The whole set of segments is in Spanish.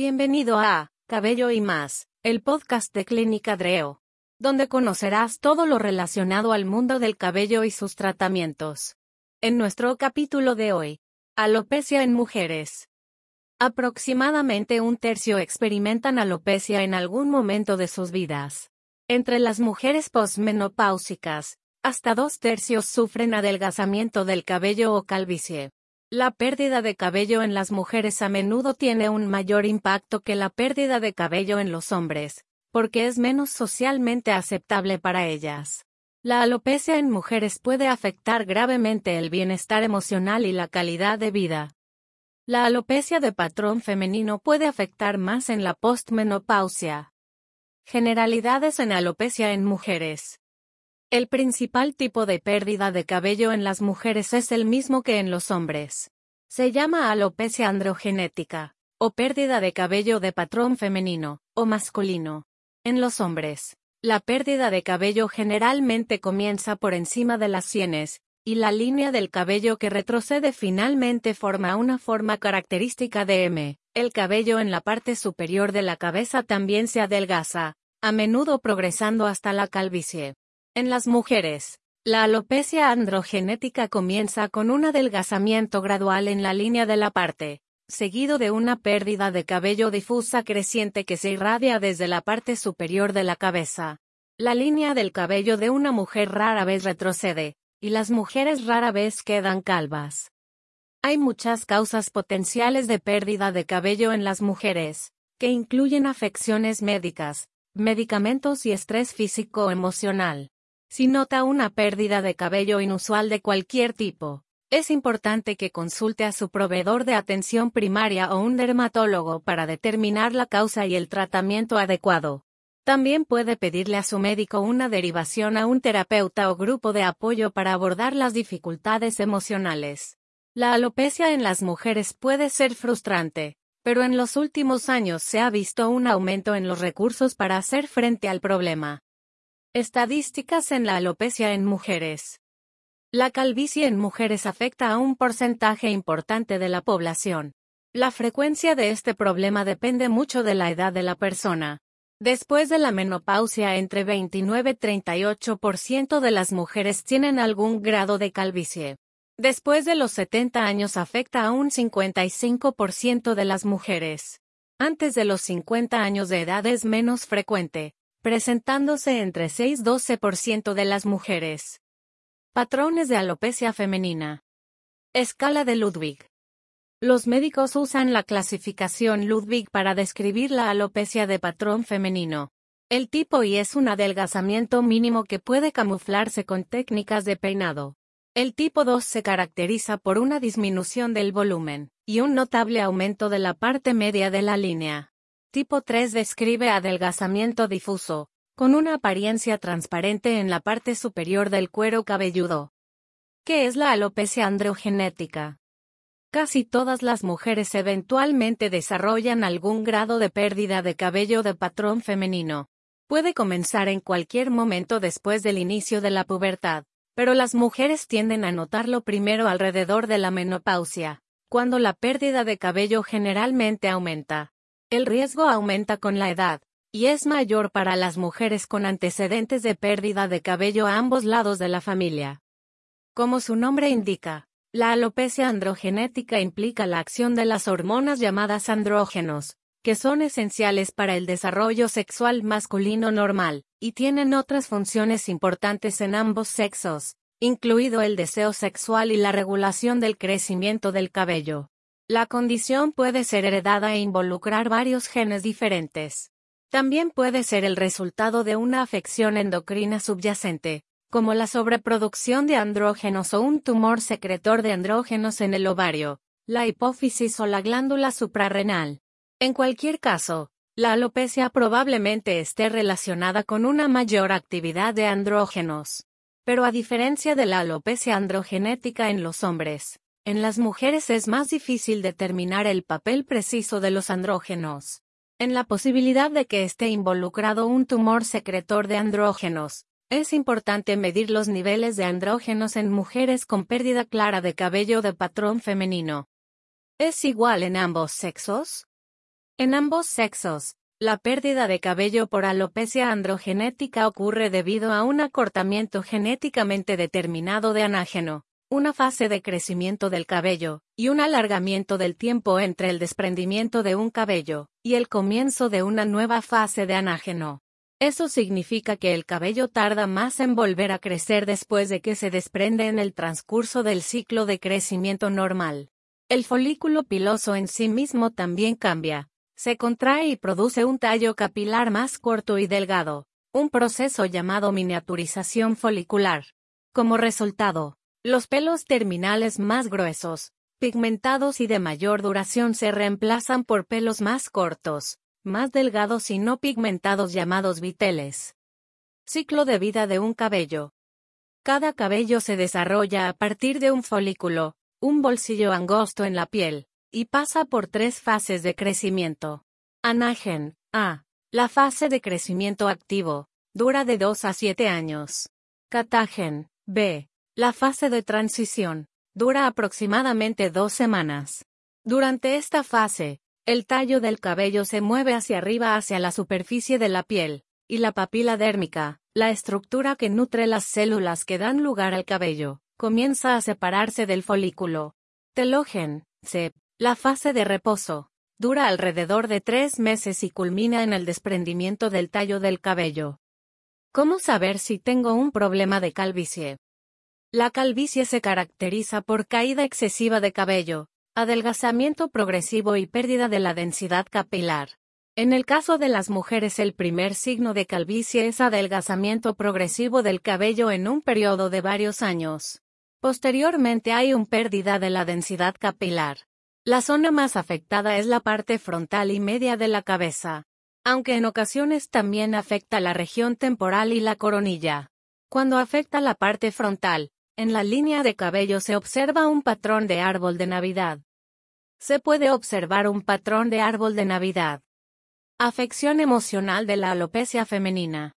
Bienvenido a Cabello y más, el podcast de Clínica Dreo, donde conocerás todo lo relacionado al mundo del cabello y sus tratamientos. En nuestro capítulo de hoy, alopecia en mujeres. Aproximadamente un tercio experimentan alopecia en algún momento de sus vidas. Entre las mujeres posmenopáusicas, hasta dos tercios sufren adelgazamiento del cabello o calvicie. La pérdida de cabello en las mujeres a menudo tiene un mayor impacto que la pérdida de cabello en los hombres, porque es menos socialmente aceptable para ellas. La alopecia en mujeres puede afectar gravemente el bienestar emocional y la calidad de vida. La alopecia de patrón femenino puede afectar más en la postmenopausia. Generalidades en alopecia en mujeres. El principal tipo de pérdida de cabello en las mujeres es el mismo que en los hombres. Se llama alopecia androgenética, o pérdida de cabello de patrón femenino, o masculino. En los hombres, la pérdida de cabello generalmente comienza por encima de las sienes, y la línea del cabello que retrocede finalmente forma una forma característica de M. El cabello en la parte superior de la cabeza también se adelgaza, a menudo progresando hasta la calvicie. En las mujeres, la alopecia androgenética comienza con un adelgazamiento gradual en la línea de la parte, seguido de una pérdida de cabello difusa creciente que se irradia desde la parte superior de la cabeza. La línea del cabello de una mujer rara vez retrocede, y las mujeres rara vez quedan calvas. Hay muchas causas potenciales de pérdida de cabello en las mujeres, que incluyen afecciones médicas, medicamentos y estrés físico-emocional. Si nota una pérdida de cabello inusual de cualquier tipo, es importante que consulte a su proveedor de atención primaria o un dermatólogo para determinar la causa y el tratamiento adecuado. También puede pedirle a su médico una derivación a un terapeuta o grupo de apoyo para abordar las dificultades emocionales. La alopecia en las mujeres puede ser frustrante, pero en los últimos años se ha visto un aumento en los recursos para hacer frente al problema. Estadísticas en la alopecia en mujeres. La calvicie en mujeres afecta a un porcentaje importante de la población. La frecuencia de este problema depende mucho de la edad de la persona. Después de la menopausia, entre 29 y 38% de las mujeres tienen algún grado de calvicie. Después de los 70 años afecta a un 55% de las mujeres. Antes de los 50 años de edad es menos frecuente, presentándose entre 6-12% de las mujeres. Patrones de alopecia femenina. Escala de Ludwig. Los médicos usan la clasificación Ludwig para describir la alopecia de patrón femenino. El tipo I es un adelgazamiento mínimo que puede camuflarse con técnicas de peinado. El tipo 2 se caracteriza por una disminución del volumen y un notable aumento de la parte media de la línea. Tipo 3 describe adelgazamiento difuso, con una apariencia transparente en la parte superior del cuero cabelludo. ¿Qué es la alopecia androgenética? Casi todas las mujeres eventualmente desarrollan algún grado de pérdida de cabello de patrón femenino. Puede comenzar en cualquier momento después del inicio de la pubertad, pero las mujeres tienden a notarlo primero alrededor de la menopausia, cuando la pérdida de cabello generalmente aumenta. El riesgo aumenta con la edad, y es mayor para las mujeres con antecedentes de pérdida de cabello a ambos lados de la familia. Como su nombre indica, la alopecia androgenética implica la acción de las hormonas llamadas andrógenos, que son esenciales para el desarrollo sexual masculino normal, y tienen otras funciones importantes en ambos sexos, incluido el deseo sexual y la regulación del crecimiento del cabello. La condición puede ser heredada e involucrar varios genes diferentes. También puede ser el resultado de una afección endocrina subyacente, como la sobreproducción de andrógenos o un tumor secretor de andrógenos en el ovario, la hipófisis o la glándula suprarrenal. En cualquier caso, la alopecia probablemente esté relacionada con una mayor actividad de andrógenos. Pero a diferencia de la alopecia androgenética en los hombres, en las mujeres es más difícil determinar el papel preciso de los andrógenos. En la posibilidad de que esté involucrado un tumor secretor de andrógenos, es importante medir los niveles de andrógenos en mujeres con pérdida clara de cabello de patrón femenino. ¿Es igual en ambos sexos? En ambos sexos, la pérdida de cabello por alopecia androgenética ocurre debido a un acortamiento genéticamente determinado de anágeno, una fase de crecimiento del cabello, y un alargamiento del tiempo entre el desprendimiento de un cabello, y el comienzo de una nueva fase de anágeno. Eso significa que el cabello tarda más en volver a crecer después de que se desprende en el transcurso del ciclo de crecimiento normal. El folículo piloso en sí mismo también cambia, se contrae y produce un tallo capilar más corto y delgado, un proceso llamado miniaturización folicular. Como resultado, los pelos terminales más gruesos, pigmentados y de mayor duración se reemplazan por pelos más cortos, más delgados y no pigmentados llamados viteles. Ciclo de vida de un cabello. Cada cabello se desarrolla a partir de un folículo, un bolsillo angosto en la piel, y pasa por tres fases de crecimiento. Anágen, A. La fase de crecimiento activo, dura de 2 a 7 años. Catagen, B. La fase de transición, dura aproximadamente dos semanas. Durante esta fase, el tallo del cabello se mueve hacia arriba hacia la superficie de la piel, y la papila dérmica, la estructura que nutre las células que dan lugar al cabello, comienza a separarse del folículo. Telogen, C. La fase de reposo dura alrededor de tres meses y culmina en el desprendimiento del tallo del cabello. ¿Cómo saber si tengo un problema de calvicie? La calvicie se caracteriza por caída excesiva de cabello, adelgazamiento progresivo y pérdida de la densidad capilar. En el caso de las mujeres el primer signo de calvicie es adelgazamiento progresivo del cabello en un periodo de varios años. Posteriormente hay un pérdida de la densidad capilar. La zona más afectada es la parte frontal y media de la cabeza, aunque en ocasiones también afecta la región temporal y la coronilla. Cuando afecta la parte frontal, en la línea de cabello se observa un patrón de árbol de Navidad. Se puede observar un patrón de árbol de Navidad. Afección emocional de la alopecia femenina.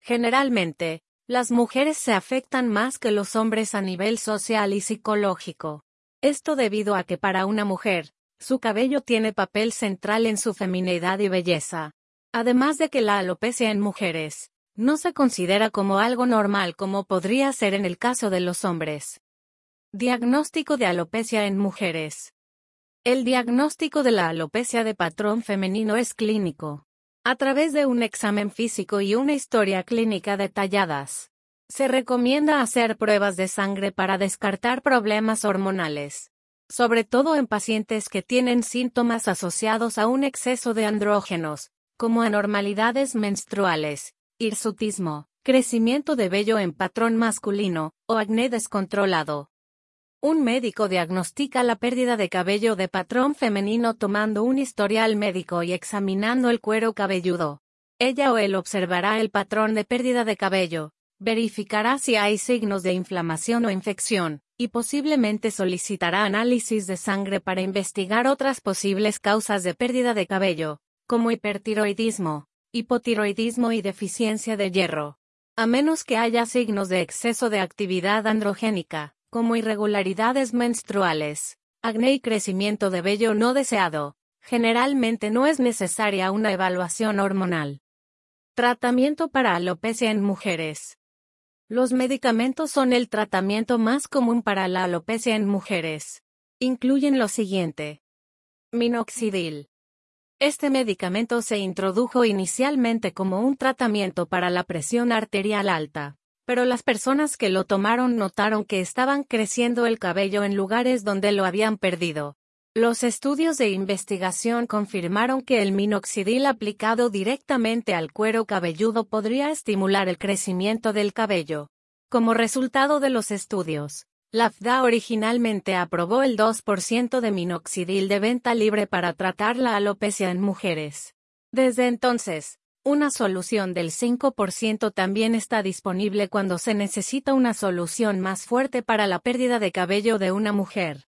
Generalmente, las mujeres se afectan más que los hombres a nivel social y psicológico. Esto debido a que para una mujer, su cabello tiene papel central en su feminidad y belleza. Además de que la alopecia en mujeres, no se considera como algo normal como podría ser en el caso de los hombres. Diagnóstico de alopecia en mujeres. El diagnóstico de la alopecia de patrón femenino es clínico. A través de un examen físico y una historia clínica detalladas. Se recomienda hacer pruebas de sangre para descartar problemas hormonales, sobre todo en pacientes que tienen síntomas asociados a un exceso de andrógenos, como anormalidades menstruales, hirsutismo, crecimiento de vello en patrón masculino, o acné descontrolado. Un médico diagnostica la pérdida de cabello de patrón femenino tomando un historial médico y examinando el cuero cabelludo. Ella o él observará el patrón de pérdida de cabello, verificará si hay signos de inflamación o infección, y posiblemente solicitará análisis de sangre para investigar otras posibles causas de pérdida de cabello, como hipertiroidismo, hipotiroidismo y deficiencia de hierro. A menos que haya signos de exceso de actividad androgénica, como irregularidades menstruales, acné y crecimiento de vello no deseado, generalmente no es necesaria una evaluación hormonal. Tratamiento para alopecia en mujeres. Los medicamentos son el tratamiento más común para la alopecia en mujeres. Incluyen lo siguiente. Minoxidil. Este medicamento se introdujo inicialmente como un tratamiento para la presión arterial alta, pero las personas que lo tomaron notaron que estaban creciendo el cabello en lugares donde lo habían perdido. Los estudios de investigación confirmaron que el minoxidil aplicado directamente al cuero cabelludo podría estimular el crecimiento del cabello. Como resultado de los estudios, la FDA originalmente aprobó el 2% de minoxidil de venta libre para tratar la alopecia en mujeres. Desde entonces, una solución del 5% también está disponible cuando se necesita una solución más fuerte para la pérdida de cabello de una mujer.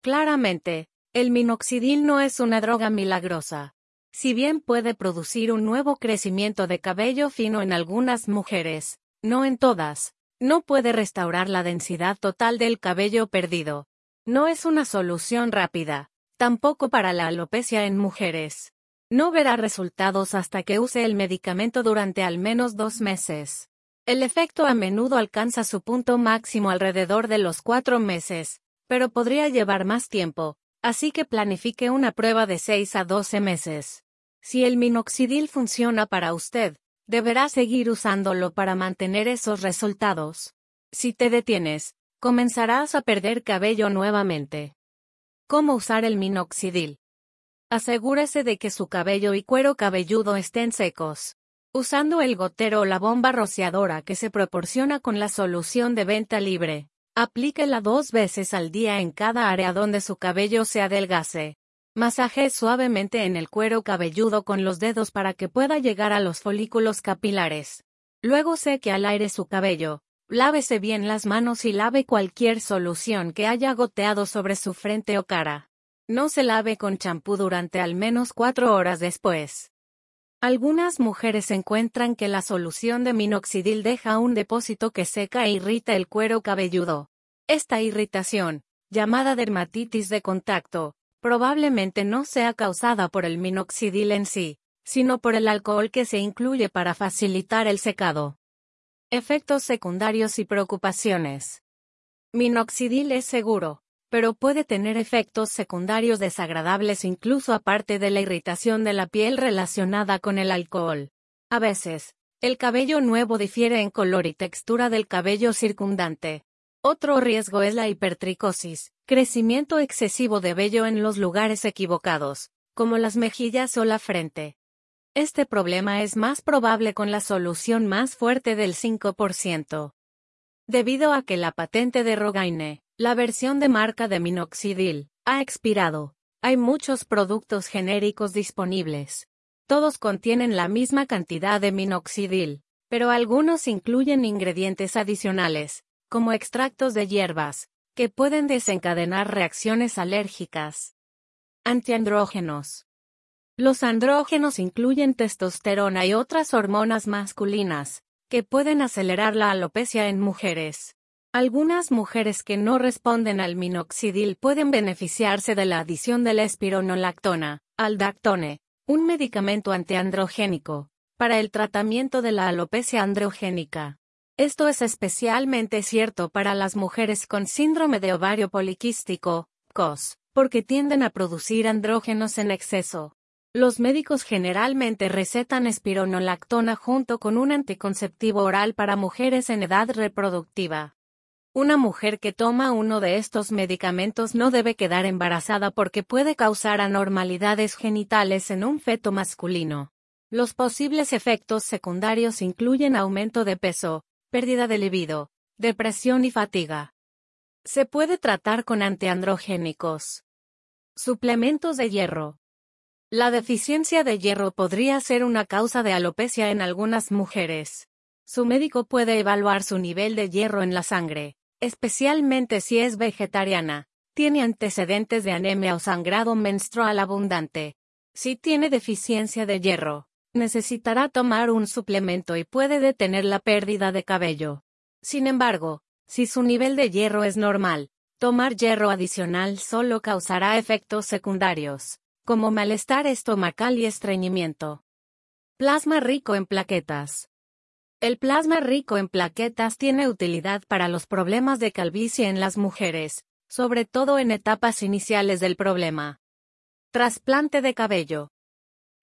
Claramente, el minoxidil no es una droga milagrosa. Si bien puede producir un nuevo crecimiento de cabello fino en algunas mujeres, no en todas, no puede restaurar la densidad total del cabello perdido. No es una solución rápida, Tampoco para la alopecia en mujeres. No verá resultados hasta que use el medicamento durante al menos dos meses. El efecto a menudo alcanza su punto máximo alrededor de los cuatro meses, pero podría llevar más tiempo, así que planifique una prueba de 6 a 12 meses. Si el minoxidil funciona para usted, deberá seguir usándolo para mantener esos resultados. Si te detienes, comenzarás a perder cabello nuevamente. ¿Cómo usar el minoxidil? Asegúrese de que su cabello y cuero cabelludo estén secos. Usando el gotero o la bomba rociadora que se proporciona con la solución de venta libre, aplíquela dos veces al día en cada área donde su cabello se adelgase. Masaje suavemente en el cuero cabelludo con los dedos para que pueda llegar a los folículos capilares. Luego seque al aire su cabello. Lávese bien las manos y lave cualquier solución que haya goteado sobre su frente o cara. No se lave con champú durante al menos cuatro horas después. Algunas mujeres encuentran que la solución de minoxidil deja un depósito que seca e irrita el cuero cabelludo. Esta irritación, llamada dermatitis de contacto, probablemente no sea causada por el minoxidil en sí, sino por el alcohol que se incluye para facilitar el secado. Efectos secundarios y preocupaciones. Minoxidil es seguro, pero puede tener efectos secundarios desagradables incluso aparte de la irritación de la piel relacionada con el alcohol. A veces, el cabello nuevo difiere en color y textura del cabello circundante. Otro riesgo es la hipertricosis, crecimiento excesivo de vello en los lugares equivocados, como las mejillas o la frente. Este problema es más probable con la solución más fuerte del 5%. Debido a que la patente de Rogaine, la versión de marca de minoxidil, ha expirado, hay muchos productos genéricos disponibles. Todos contienen la misma cantidad de minoxidil, pero algunos incluyen ingredientes adicionales, como extractos de hierbas, que pueden desencadenar reacciones alérgicas. Antiandrógenos. Los andrógenos incluyen testosterona y otras hormonas masculinas, que pueden acelerar la alopecia en mujeres. Algunas mujeres que no responden al minoxidil pueden beneficiarse de la adición de la espironolactona, aldactone, un medicamento antiandrogénico, para el tratamiento de la alopecia androgénica. Esto es especialmente cierto para las mujeres con síndrome de ovario poliquístico, COS, porque tienden a producir andrógenos en exceso. Los médicos generalmente recetan espironolactona junto con un anticonceptivo oral para mujeres en edad reproductiva. Una mujer que toma uno de estos medicamentos no debe quedar embarazada porque puede causar anormalidades genitales en un feto masculino. Los posibles efectos secundarios incluyen aumento de peso, pérdida de libido, depresión y fatiga. Se puede tratar con antiandrogénicos. Suplementos de hierro. La deficiencia de hierro podría ser una causa de alopecia en algunas mujeres. Su médico puede evaluar su nivel de hierro en la sangre, especialmente si es vegetariana, tiene antecedentes de anemia o sangrado menstrual abundante. Si tiene deficiencia de hierro, necesitará tomar un suplemento y puede detener la pérdida de cabello. Sin embargo, si su nivel de hierro es normal, tomar hierro adicional solo causará efectos secundarios, como malestar estomacal y estreñimiento. Plasma rico en plaquetas. El plasma rico en plaquetas tiene utilidad para los problemas de calvicie en las mujeres, sobre todo en etapas iniciales del problema. Trasplante de cabello.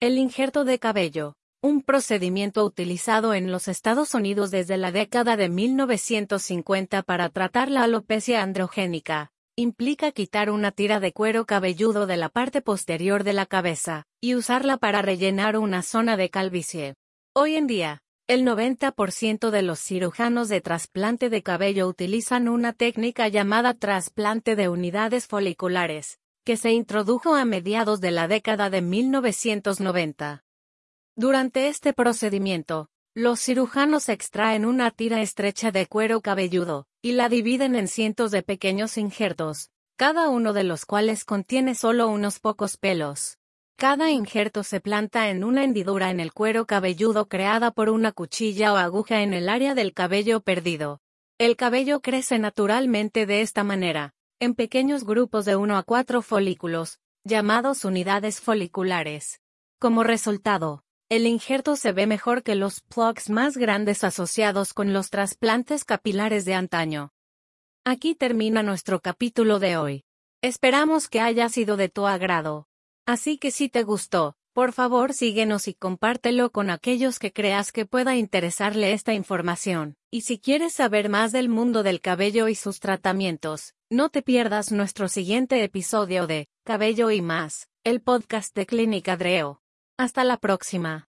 El injerto de cabello, un procedimiento utilizado en los Estados Unidos desde la década de 1950 para tratar la alopecia androgénica, implica quitar una tira de cuero cabelludo de la parte posterior de la cabeza, y usarla para rellenar una zona de calvicie. Hoy en día, el 90% de los cirujanos de trasplante de cabello utilizan una técnica llamada trasplante de unidades foliculares, que se introdujo a mediados de la década de 1990. Durante este procedimiento, los cirujanos extraen una tira estrecha de cuero cabelludo, y la dividen en cientos de pequeños injertos, cada uno de los cuales contiene solo unos pocos pelos. Cada injerto se planta en una hendidura en el cuero cabelludo creada por una cuchilla o aguja en el área del cabello perdido. El cabello crece naturalmente de esta manera, en pequeños grupos de 1 a 4 folículos, llamados unidades foliculares. Como resultado, el injerto se ve mejor que los plugs más grandes asociados con los trasplantes capilares de antaño. Aquí termina nuestro capítulo de hoy. Esperamos que haya sido de tu agrado. Así que si te gustó, por favor síguenos y compártelo con aquellos que creas que pueda interesarle esta información. Y si quieres saber más del mundo del cabello y sus tratamientos, no te pierdas nuestro siguiente episodio de Cabello y más, el podcast de Clínica Dreo. Hasta la próxima.